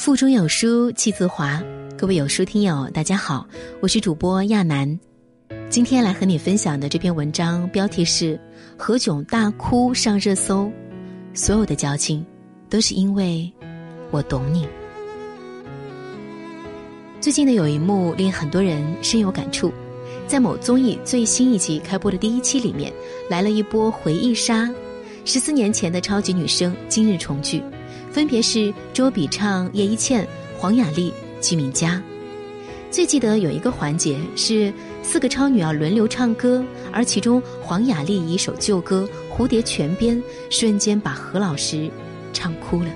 腹中有书气自华，各位有书听友，大家好，我是主播亚楠。今天来和你分享的这篇文章标题是《何炅大哭上热搜》，所有的矫情都是因为我懂你。最近的有一幕令很多人深有感触，在某综艺最新一集开播的第一期里面，来了一波回忆杀，十四年前的超级女声今日重聚。分别是周笔畅、叶一茜、黄雅莉、季敏佳。最记得有一个环节是四个超女要轮流唱歌，而其中黄雅莉一首旧歌《蝴蝶泉边》瞬间把何老师唱哭了。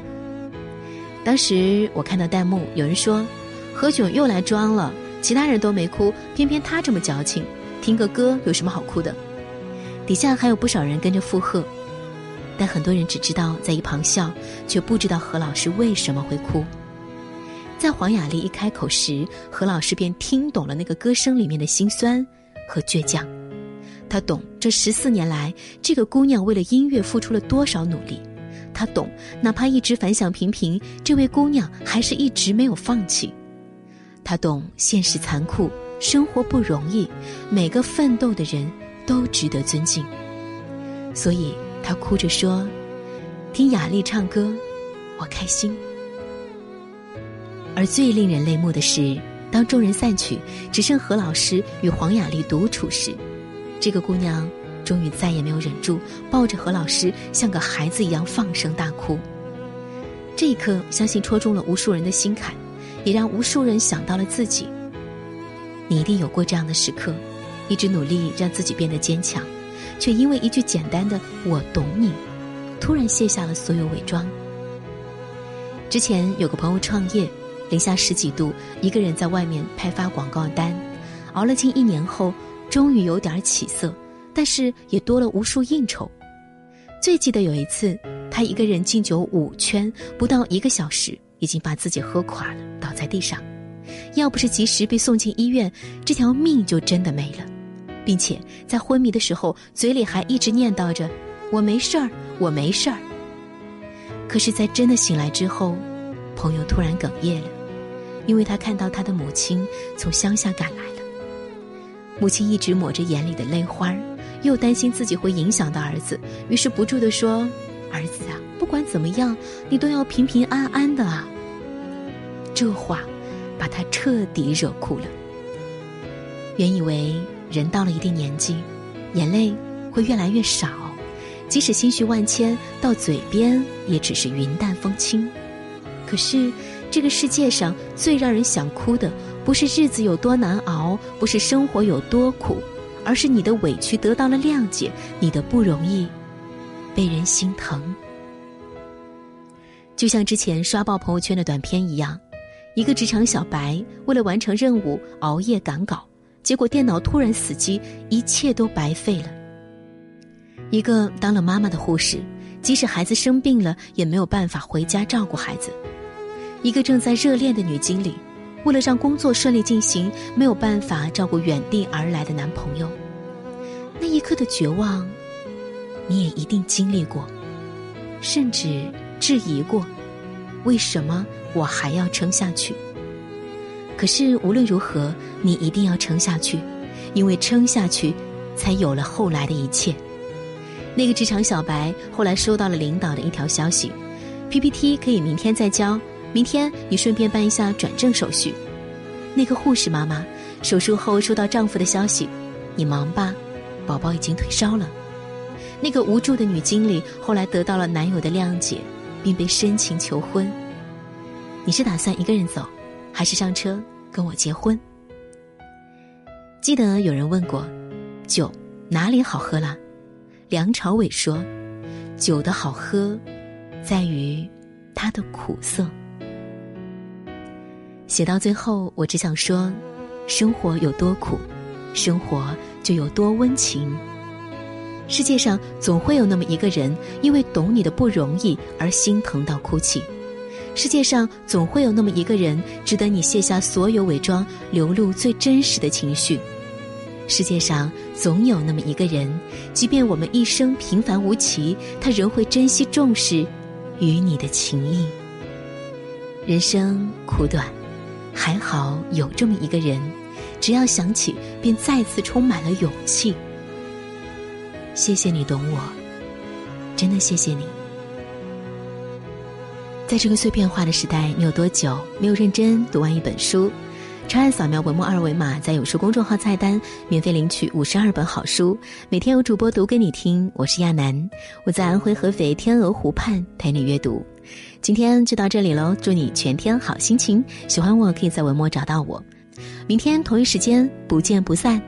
当时我看到弹幕有人说：“何炅又来装了，其他人都没哭，偏偏他这么矫情，听个歌有什么好哭的？”底下还有不少人跟着附和。但很多人只知道在一旁笑，却不知道何老师为什么会哭。在黄雅莉一开口时，何老师便听懂了那个歌声里面的辛酸和倔强。他懂这十四年来这个姑娘为了音乐付出了多少努力，他懂哪怕一直反响平平，这位姑娘还是一直没有放弃。他懂现实残酷，生活不容易，每个奋斗的人都值得尊敬。所以。他哭着说：“听雅丽唱歌，我开心。”而最令人泪目的是，当众人散去，只剩何老师与黄雅莉独处时，这个姑娘终于再也没有忍住，抱着何老师像个孩子一样放声大哭。这一刻，相信戳中了无数人的心坎，也让无数人想到了自己。你一定有过这样的时刻，一直努力让自己变得坚强。却因为一句简单的“我懂你”，突然卸下了所有伪装。之前有个朋友创业，零下十几度，一个人在外面派发广告单，熬了近一年后，终于有点起色，但是也多了无数应酬。最记得有一次，他一个人敬酒五圈，不到一个小时，已经把自己喝垮了，倒在地上。要不是及时被送进医院，这条命就真的没了。并且在昏迷的时候，嘴里还一直念叨着“我没事儿，我没事儿”。可是，在真的醒来之后，朋友突然哽咽了，因为他看到他的母亲从乡下赶来了。母亲一直抹着眼里的泪花又担心自己会影响到儿子，于是不住地说：“儿子啊，不管怎么样，你都要平平安安的啊。”这话把他彻底惹哭了。原以为。人到了一定年纪，眼泪会越来越少，即使心绪万千，到嘴边也只是云淡风轻。可是，这个世界上最让人想哭的，不是日子有多难熬，不是生活有多苦，而是你的委屈得到了谅解，你的不容易被人心疼。就像之前刷爆朋友圈的短片一样，一个职场小白为了完成任务熬夜赶稿。结果电脑突然死机，一切都白费了。一个当了妈妈的护士，即使孩子生病了，也没有办法回家照顾孩子。一个正在热恋的女经理，为了让工作顺利进行，没有办法照顾远地而来的男朋友。那一刻的绝望，你也一定经历过，甚至质疑过：为什么我还要撑下去？可是无论如何，你一定要撑下去，因为撑下去，才有了后来的一切。那个职场小白后来收到了领导的一条消息：PPT 可以明天再交，明天你顺便办一下转正手续。那个护士妈妈手术后收到丈夫的消息：你忙吧，宝宝已经退烧了。那个无助的女经理后来得到了男友的谅解，并被深情求婚。你是打算一个人走？还是上车跟我结婚。记得有人问过，酒哪里好喝了？梁朝伟说，酒的好喝，在于它的苦涩。写到最后，我只想说，生活有多苦，生活就有多温情。世界上总会有那么一个人，因为懂你的不容易而心疼到哭泣。世界上总会有那么一个人，值得你卸下所有伪装，流露最真实的情绪。世界上总有那么一个人，即便我们一生平凡无奇，他仍会珍惜重视与你的情谊。人生苦短，还好有这么一个人，只要想起，便再次充满了勇气。谢谢你懂我，真的谢谢你。在这个碎片化的时代，你有多久没有认真读完一本书？长按扫描文末二维码，在有书公众号菜单免费领取五十二本好书，每天有主播读给你听。我是亚楠，我在安徽合肥天鹅湖畔陪你阅读。今天就到这里喽，祝你全天好心情。喜欢我可以在文末找到我，明天同一时间不见不散。